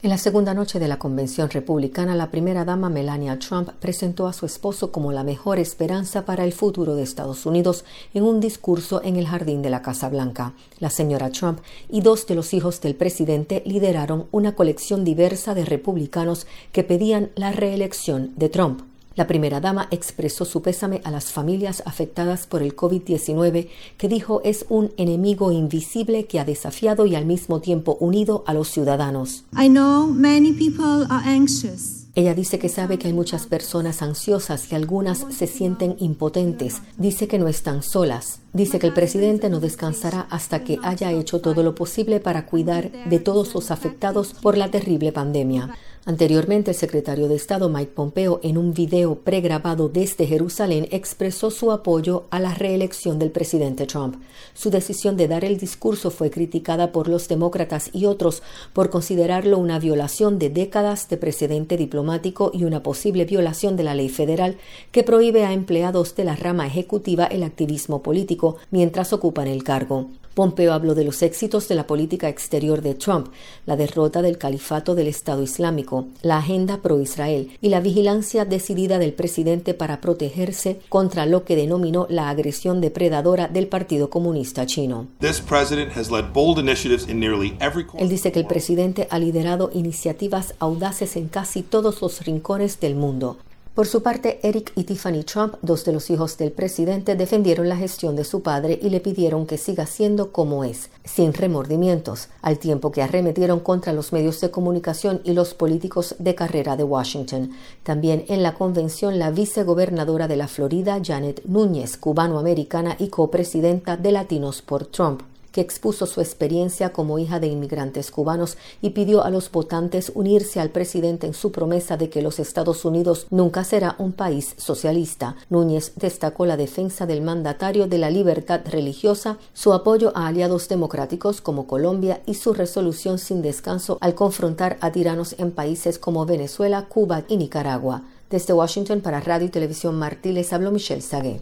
En la segunda noche de la convención republicana, la primera dama Melania Trump presentó a su esposo como la mejor esperanza para el futuro de Estados Unidos en un discurso en el jardín de la Casa Blanca. La señora Trump y dos de los hijos del presidente lideraron una colección diversa de republicanos que pedían la reelección de Trump. La primera dama expresó su pésame a las familias afectadas por el COVID-19, que dijo es un enemigo invisible que ha desafiado y al mismo tiempo unido a los ciudadanos. Ella dice que sabe que hay muchas personas ansiosas y algunas se sienten impotentes. Dice que no están solas. Dice que el presidente no descansará hasta que haya hecho todo lo posible para cuidar de todos los afectados por la terrible pandemia. Anteriormente, el secretario de Estado Mike Pompeo, en un video pregrabado desde Jerusalén, expresó su apoyo a la reelección del presidente Trump. Su decisión de dar el discurso fue criticada por los demócratas y otros por considerarlo una violación de décadas de precedente diplomático y una posible violación de la ley federal que prohíbe a empleados de la rama ejecutiva el activismo político mientras ocupan el cargo. Pompeo habló de los éxitos de la política exterior de Trump, la derrota del califato del Estado Islámico, la agenda pro-Israel y la vigilancia decidida del presidente para protegerse contra lo que denominó la agresión depredadora del Partido Comunista Chino. Él dice que el presidente ha liderado iniciativas audaces en casi todos los rincones del mundo, por su parte, Eric y Tiffany Trump, dos de los hijos del presidente, defendieron la gestión de su padre y le pidieron que siga siendo como es, sin remordimientos, al tiempo que arremetieron contra los medios de comunicación y los políticos de carrera de Washington. También en la convención, la vicegobernadora de la Florida, Janet Núñez, cubano-americana y copresidenta de Latinos por Trump, expuso su experiencia como hija de inmigrantes cubanos y pidió a los votantes unirse al presidente en su promesa de que los Estados Unidos nunca será un país socialista. Núñez destacó la defensa del mandatario de la libertad religiosa, su apoyo a aliados democráticos como Colombia y su resolución sin descanso al confrontar a tiranos en países como Venezuela, Cuba y Nicaragua. Desde Washington para Radio y Televisión Martí les habló Michelle Sagué.